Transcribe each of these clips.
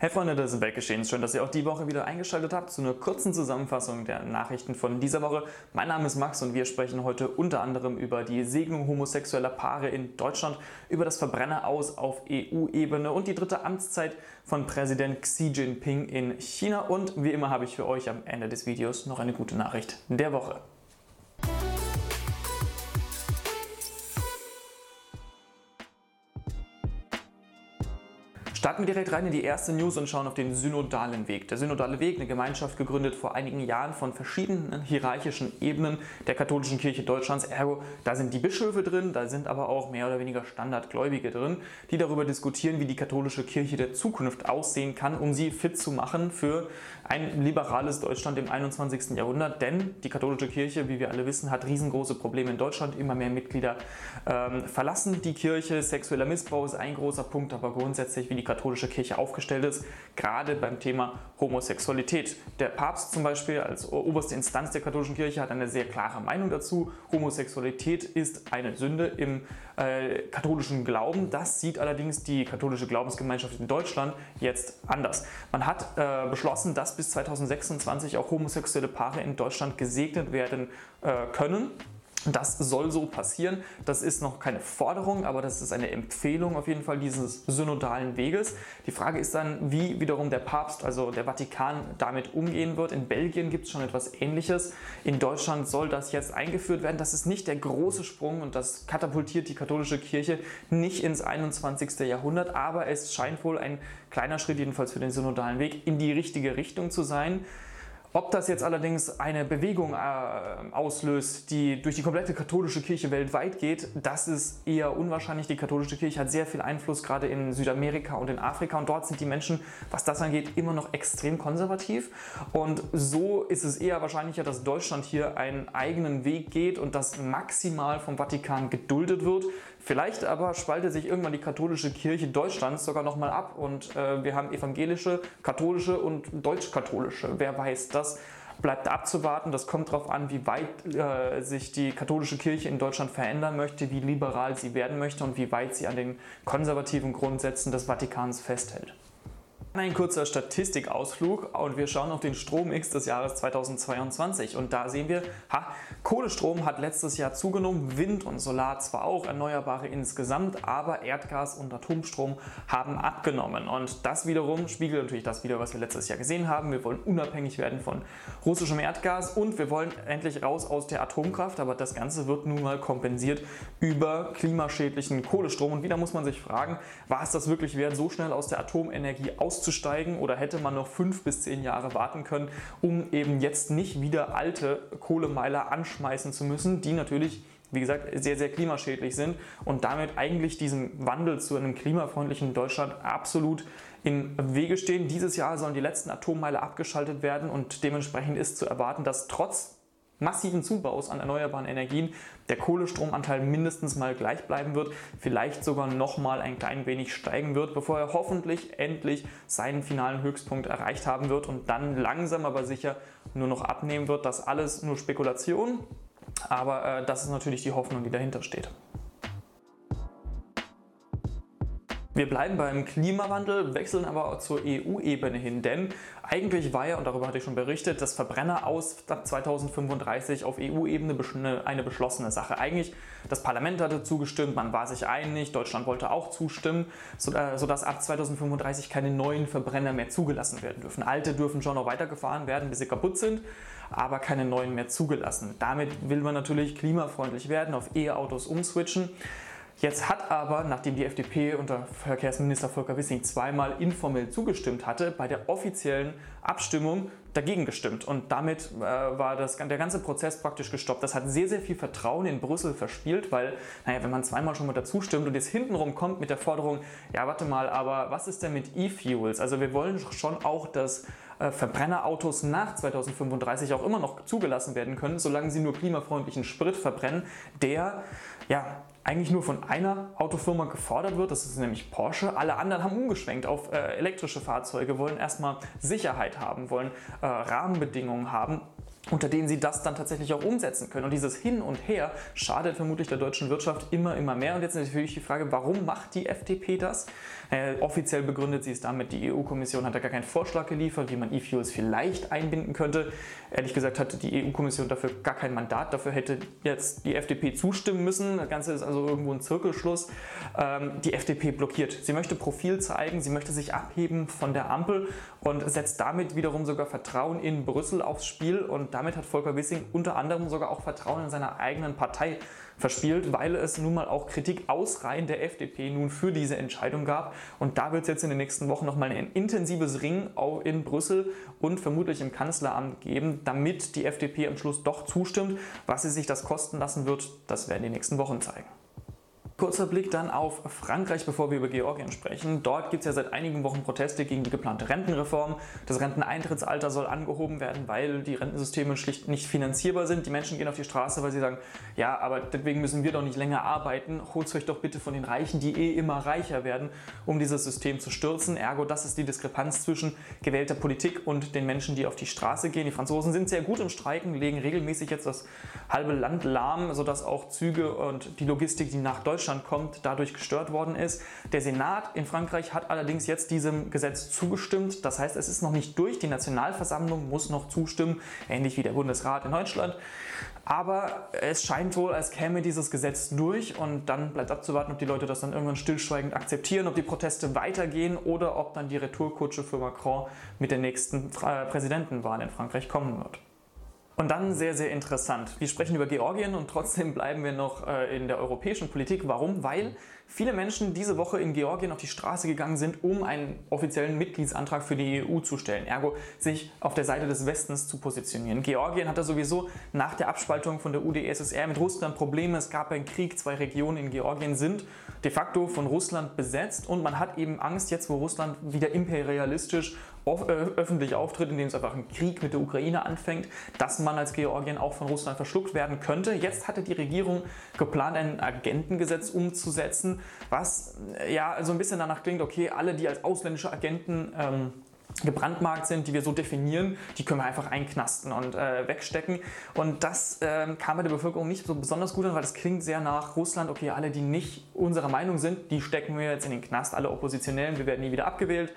Hey Freunde des Weltgeschehens, schön, dass ihr auch die Woche wieder eingeschaltet habt zu einer kurzen Zusammenfassung der Nachrichten von dieser Woche. Mein Name ist Max und wir sprechen heute unter anderem über die Segnung homosexueller Paare in Deutschland, über das Verbrenneraus auf EU-Ebene und die dritte Amtszeit von Präsident Xi Jinping in China. Und wie immer habe ich für euch am Ende des Videos noch eine gute Nachricht der Woche. Starten wir direkt rein in die erste News und schauen auf den synodalen Weg. Der synodale Weg, eine Gemeinschaft gegründet vor einigen Jahren von verschiedenen hierarchischen Ebenen der katholischen Kirche Deutschlands. Ergo, da sind die Bischöfe drin, da sind aber auch mehr oder weniger Standardgläubige drin, die darüber diskutieren, wie die katholische Kirche der Zukunft aussehen kann, um sie fit zu machen für ein liberales Deutschland im 21. Jahrhundert. Denn die katholische Kirche, wie wir alle wissen, hat riesengroße Probleme in Deutschland. Immer mehr Mitglieder ähm, verlassen die Kirche. Sexueller Missbrauch ist ein großer Punkt, aber grundsätzlich, wie die katholische Kirche aufgestellt ist, gerade beim Thema Homosexualität. Der Papst zum Beispiel als oberste Instanz der katholischen Kirche hat eine sehr klare Meinung dazu. Homosexualität ist eine Sünde im äh, katholischen Glauben. Das sieht allerdings die katholische Glaubensgemeinschaft in Deutschland jetzt anders. Man hat äh, beschlossen, dass bis 2026 auch homosexuelle Paare in Deutschland gesegnet werden äh, können. Das soll so passieren. Das ist noch keine Forderung, aber das ist eine Empfehlung auf jeden Fall dieses synodalen Weges. Die Frage ist dann, wie wiederum der Papst, also der Vatikan, damit umgehen wird. In Belgien gibt es schon etwas Ähnliches. In Deutschland soll das jetzt eingeführt werden. Das ist nicht der große Sprung und das katapultiert die katholische Kirche nicht ins 21. Jahrhundert, aber es scheint wohl ein kleiner Schritt, jedenfalls für den synodalen Weg, in die richtige Richtung zu sein. Ob das jetzt allerdings eine Bewegung äh, auslöst, die durch die komplette katholische Kirche weltweit geht, das ist eher unwahrscheinlich. Die katholische Kirche hat sehr viel Einfluss gerade in Südamerika und in Afrika und dort sind die Menschen, was das angeht, immer noch extrem konservativ. Und so ist es eher wahrscheinlicher, dass Deutschland hier einen eigenen Weg geht und das maximal vom Vatikan geduldet wird. Vielleicht aber spaltet sich irgendwann die katholische Kirche Deutschlands sogar nochmal ab und äh, wir haben evangelische, katholische und deutsch-katholische. Wer weiß, das bleibt abzuwarten. Das kommt darauf an, wie weit äh, sich die katholische Kirche in Deutschland verändern möchte, wie liberal sie werden möchte und wie weit sie an den konservativen Grundsätzen des Vatikans festhält. Ein kurzer Statistikausflug und wir schauen auf den Strommix des Jahres 2022 und da sehen wir, ha, Kohlestrom hat letztes Jahr zugenommen, Wind und Solar zwar auch, Erneuerbare insgesamt, aber Erdgas und Atomstrom haben abgenommen und das wiederum spiegelt natürlich das wieder, was wir letztes Jahr gesehen haben. Wir wollen unabhängig werden von russischem Erdgas und wir wollen endlich raus aus der Atomkraft, aber das Ganze wird nun mal kompensiert über klimaschädlichen Kohlestrom und wieder muss man sich fragen, war es das wirklich wert, so schnell aus der Atomenergie auszusteigen? Auszusteigen oder hätte man noch fünf bis zehn Jahre warten können, um eben jetzt nicht wieder alte Kohlemeiler anschmeißen zu müssen, die natürlich wie gesagt, sehr, sehr klimaschädlich sind und damit eigentlich diesem Wandel zu einem klimafreundlichen Deutschland absolut im Wege stehen. Dieses Jahr sollen die letzten Atommeile abgeschaltet werden und dementsprechend ist zu erwarten, dass trotz massiven Zubaus an erneuerbaren Energien der Kohlestromanteil mindestens mal gleich bleiben wird, vielleicht sogar noch mal ein klein wenig steigen wird, bevor er hoffentlich endlich seinen finalen Höchstpunkt erreicht haben wird und dann langsam aber sicher nur noch abnehmen wird. Das alles nur Spekulation, aber äh, das ist natürlich die Hoffnung, die dahinter steht. Wir bleiben beim Klimawandel, wechseln aber zur EU-Ebene hin, denn eigentlich war ja, und darüber hatte ich schon berichtet, das Verbrenner aus 2035 auf EU-Ebene eine beschlossene Sache. Eigentlich, das Parlament hatte zugestimmt, man war sich einig, Deutschland wollte auch zustimmen, äh, sodass ab 2035 keine neuen Verbrenner mehr zugelassen werden dürfen. Alte dürfen schon noch weitergefahren werden, bis sie kaputt sind, aber keine neuen mehr zugelassen. Damit will man natürlich klimafreundlich werden, auf E-Autos umswitchen. Jetzt hat aber, nachdem die FDP unter Verkehrsminister Volker Wissing zweimal informell zugestimmt hatte, bei der offiziellen Abstimmung dagegen gestimmt. Und damit äh, war das, der ganze Prozess praktisch gestoppt. Das hat sehr, sehr viel Vertrauen in Brüssel verspielt, weil, naja, wenn man zweimal schon mal dazu stimmt und jetzt hintenrum kommt mit der Forderung, ja, warte mal, aber was ist denn mit E-Fuels? Also wir wollen schon auch, dass äh, Verbrennerautos nach 2035 auch immer noch zugelassen werden können, solange sie nur klimafreundlichen Sprit verbrennen, der ja eigentlich nur von einer Autofirma gefordert wird, das ist nämlich Porsche. Alle anderen haben umgeschwenkt auf äh, elektrische Fahrzeuge, wollen erstmal Sicherheit haben, wollen äh, Rahmenbedingungen haben unter denen sie das dann tatsächlich auch umsetzen können. Und dieses Hin und Her schadet vermutlich der deutschen Wirtschaft immer, immer mehr. Und jetzt natürlich die Frage, warum macht die FDP das? Äh, offiziell begründet sie es damit, die EU-Kommission hat da gar keinen Vorschlag geliefert, wie man E-Fuels vielleicht einbinden könnte. Ehrlich gesagt hatte die EU-Kommission dafür gar kein Mandat. Dafür hätte jetzt die FDP zustimmen müssen. Das Ganze ist also irgendwo ein Zirkelschluss. Ähm, die FDP blockiert. Sie möchte Profil zeigen, sie möchte sich abheben von der Ampel und setzt damit wiederum sogar Vertrauen in Brüssel aufs Spiel. Und damit hat Volker Wissing unter anderem sogar auch Vertrauen in seiner eigenen Partei verspielt, weil es nun mal auch Kritik aus Reihen der FDP nun für diese Entscheidung gab. Und da wird es jetzt in den nächsten Wochen nochmal ein intensives Ring auch in Brüssel und vermutlich im Kanzleramt geben, damit die FDP am Schluss doch zustimmt. Was sie sich das kosten lassen wird, das werden die nächsten Wochen zeigen. Kurzer Blick dann auf Frankreich, bevor wir über Georgien sprechen. Dort gibt es ja seit einigen Wochen Proteste gegen die geplante Rentenreform. Das Renteneintrittsalter soll angehoben werden, weil die Rentensysteme schlicht nicht finanzierbar sind. Die Menschen gehen auf die Straße, weil sie sagen, ja, aber deswegen müssen wir doch nicht länger arbeiten. Holt euch doch bitte von den Reichen, die eh immer reicher werden, um dieses System zu stürzen. Ergo, das ist die Diskrepanz zwischen gewählter Politik und den Menschen, die auf die Straße gehen. Die Franzosen sind sehr gut im Streiken, legen regelmäßig jetzt das halbe Land lahm, sodass auch Züge und die Logistik, die nach Deutschland Deutschland kommt, dadurch gestört worden ist. Der Senat in Frankreich hat allerdings jetzt diesem Gesetz zugestimmt. Das heißt, es ist noch nicht durch. Die Nationalversammlung muss noch zustimmen, ähnlich wie der Bundesrat in Deutschland. Aber es scheint wohl, als käme dieses Gesetz durch und dann bleibt abzuwarten, ob die Leute das dann irgendwann stillschweigend akzeptieren, ob die Proteste weitergehen oder ob dann die Retourkutsche für Macron mit der nächsten Präsidentenwahl in Frankreich kommen wird. Und dann sehr, sehr interessant. Wir sprechen über Georgien und trotzdem bleiben wir noch äh, in der europäischen Politik. Warum? Weil viele Menschen diese Woche in Georgien auf die Straße gegangen sind, um einen offiziellen Mitgliedsantrag für die EU zu stellen. Ergo sich auf der Seite des Westens zu positionieren. Georgien hatte sowieso nach der Abspaltung von der UdSSR mit Russland Probleme. Es gab einen Krieg. Zwei Regionen in Georgien sind de facto von Russland besetzt und man hat eben Angst, jetzt wo Russland wieder imperialistisch äh, öffentlich auftritt, indem es einfach einen Krieg mit der Ukraine anfängt, dass man als Georgien auch von Russland verschluckt werden könnte. Jetzt hatte die Regierung geplant, ein Agentengesetz umzusetzen, was äh, ja so ein bisschen danach klingt, okay, alle, die als ausländische Agenten ähm, gebrandmarkt sind, die wir so definieren, die können wir einfach einknasten und äh, wegstecken. Und das äh, kam bei der Bevölkerung nicht so besonders gut an, weil das klingt sehr nach Russland. Okay, alle, die nicht unserer Meinung sind, die stecken wir jetzt in den Knast. Alle Oppositionellen, wir werden nie wieder abgewählt.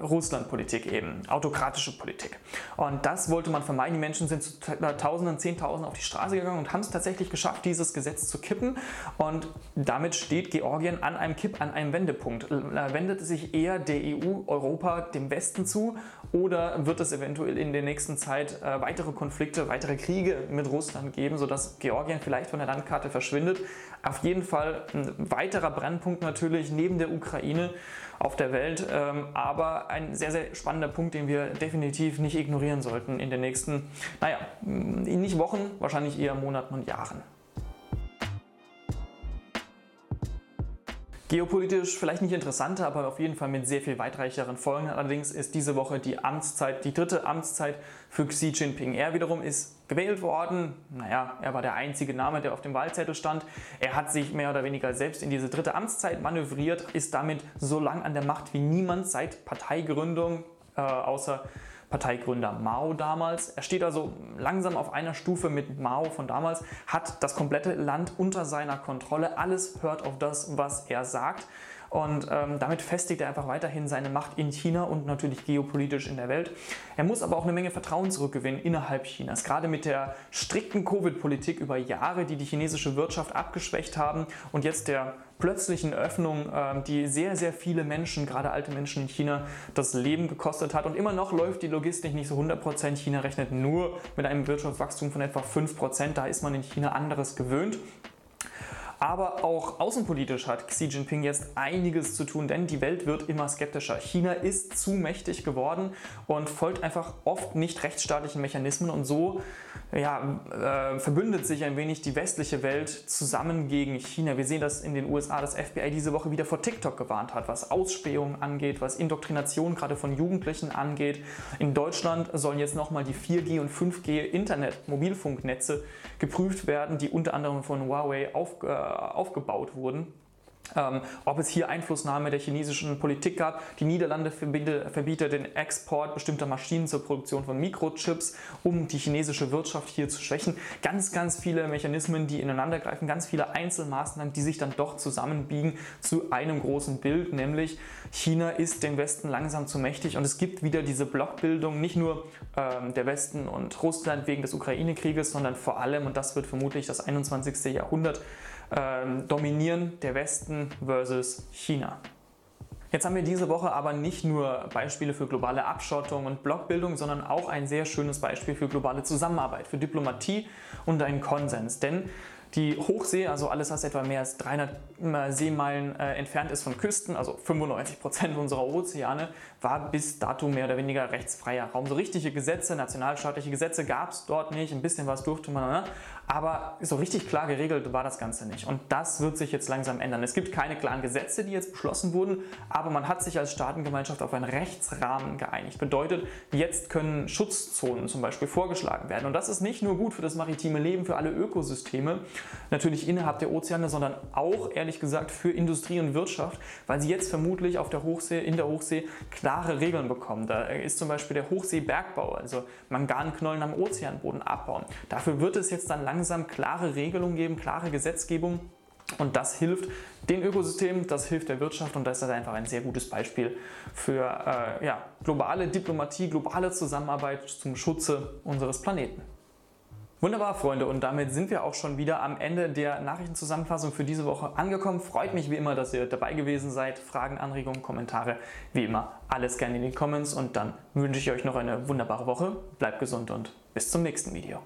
Russland-Politik eben, autokratische Politik. Und das wollte man vermeiden. Die Menschen sind zu Tausenden, Zehntausenden auf die Straße gegangen und haben es tatsächlich geschafft, dieses Gesetz zu kippen. Und damit steht Georgien an einem Kipp, an einem Wendepunkt. Wendet es sich eher der EU, Europa, dem Westen zu oder wird es eventuell in der nächsten Zeit äh, weitere Konflikte, weitere Kriege mit Russland geben, sodass Georgien vielleicht von der Landkarte verschwindet? Auf jeden Fall ein weiterer Brennpunkt natürlich neben der Ukraine auf der Welt, ähm, aber ein sehr, sehr spannender Punkt, den wir definitiv nicht ignorieren sollten in den nächsten, naja, nicht Wochen, wahrscheinlich eher Monaten und Jahren. Geopolitisch vielleicht nicht interessanter, aber auf jeden Fall mit sehr viel weitreicheren Folgen. Allerdings ist diese Woche die Amtszeit, die dritte Amtszeit für Xi Jinping. Er wiederum ist gewählt worden. Naja, er war der einzige Name, der auf dem Wahlzettel stand. Er hat sich mehr oder weniger selbst in diese dritte Amtszeit manövriert, ist damit so lang an der Macht wie niemand seit Parteigründung, äh, außer Parteigründer Mao damals. Er steht also langsam auf einer Stufe mit Mao von damals, hat das komplette Land unter seiner Kontrolle, alles hört auf das, was er sagt. Und ähm, damit festigt er einfach weiterhin seine Macht in China und natürlich geopolitisch in der Welt. Er muss aber auch eine Menge Vertrauen zurückgewinnen innerhalb Chinas. Gerade mit der strikten Covid-Politik über Jahre, die die chinesische Wirtschaft abgeschwächt haben und jetzt der plötzlichen Öffnung, äh, die sehr, sehr viele Menschen, gerade alte Menschen in China, das Leben gekostet hat. Und immer noch läuft die Logistik nicht so 100%. China rechnet nur mit einem Wirtschaftswachstum von etwa 5%. Da ist man in China anderes gewöhnt. Aber auch außenpolitisch hat Xi Jinping jetzt einiges zu tun, denn die Welt wird immer skeptischer. China ist zu mächtig geworden und folgt einfach oft nicht rechtsstaatlichen Mechanismen und so ja, äh, verbündet sich ein wenig die westliche Welt zusammen gegen China. Wir sehen das in den USA, dass FBI diese Woche wieder vor TikTok gewarnt hat, was Ausspähungen angeht, was Indoktrination gerade von Jugendlichen angeht. In Deutschland sollen jetzt nochmal die 4G und 5G Internet-Mobilfunknetze geprüft werden, die unter anderem von Huawei auf, äh, aufgebaut wurden. Ähm, ob es hier Einflussnahme der chinesischen Politik gab. Die Niederlande verbietet den Export bestimmter Maschinen zur Produktion von Mikrochips, um die chinesische Wirtschaft hier zu schwächen. Ganz, ganz viele Mechanismen, die ineinandergreifen, ganz viele Einzelmaßnahmen, die sich dann doch zusammenbiegen zu einem großen Bild, nämlich China ist dem Westen langsam zu mächtig und es gibt wieder diese Blockbildung, nicht nur ähm, der Westen und Russland wegen des Ukraine-Krieges, sondern vor allem, und das wird vermutlich das 21. Jahrhundert, ähm, dominieren der Westen versus China. Jetzt haben wir diese Woche aber nicht nur Beispiele für globale Abschottung und Blockbildung, sondern auch ein sehr schönes Beispiel für globale Zusammenarbeit, für Diplomatie und einen Konsens. Denn die Hochsee, also alles, was etwa mehr als 300 äh, Seemeilen äh, entfernt ist von Küsten, also 95 Prozent unserer Ozeane, war bis dato mehr oder weniger rechtsfreier Raum. So richtige Gesetze, nationalstaatliche Gesetze gab es dort nicht, ein bisschen was durfte man, ne? aber so richtig klar geregelt war das Ganze nicht. Und das wird sich jetzt langsam ändern. Es gibt keine klaren Gesetze, die jetzt beschlossen wurden, aber man hat sich als Staatengemeinschaft auf einen Rechtsrahmen geeinigt. Bedeutet, jetzt können Schutzzonen zum Beispiel vorgeschlagen werden. Und das ist nicht nur gut für das maritime Leben, für alle Ökosysteme, natürlich innerhalb der Ozeane, sondern auch ehrlich gesagt für Industrie und Wirtschaft, weil sie jetzt vermutlich auf der Hochsee, in der Hochsee klare Regeln bekommen. Da ist zum Beispiel der Hochseebergbau, also Manganknollen am Ozeanboden abbauen. Dafür wird es jetzt dann langsam klare Regelungen geben, klare Gesetzgebung. Und das hilft den Ökosystemen, das hilft der Wirtschaft und das ist einfach ein sehr gutes Beispiel für äh, ja, globale Diplomatie, globale Zusammenarbeit zum Schutze unseres Planeten. Wunderbar, Freunde, und damit sind wir auch schon wieder am Ende der Nachrichtenzusammenfassung für diese Woche angekommen. Freut mich wie immer, dass ihr dabei gewesen seid. Fragen, Anregungen, Kommentare, wie immer, alles gerne in die Comments und dann wünsche ich euch noch eine wunderbare Woche. Bleibt gesund und bis zum nächsten Video.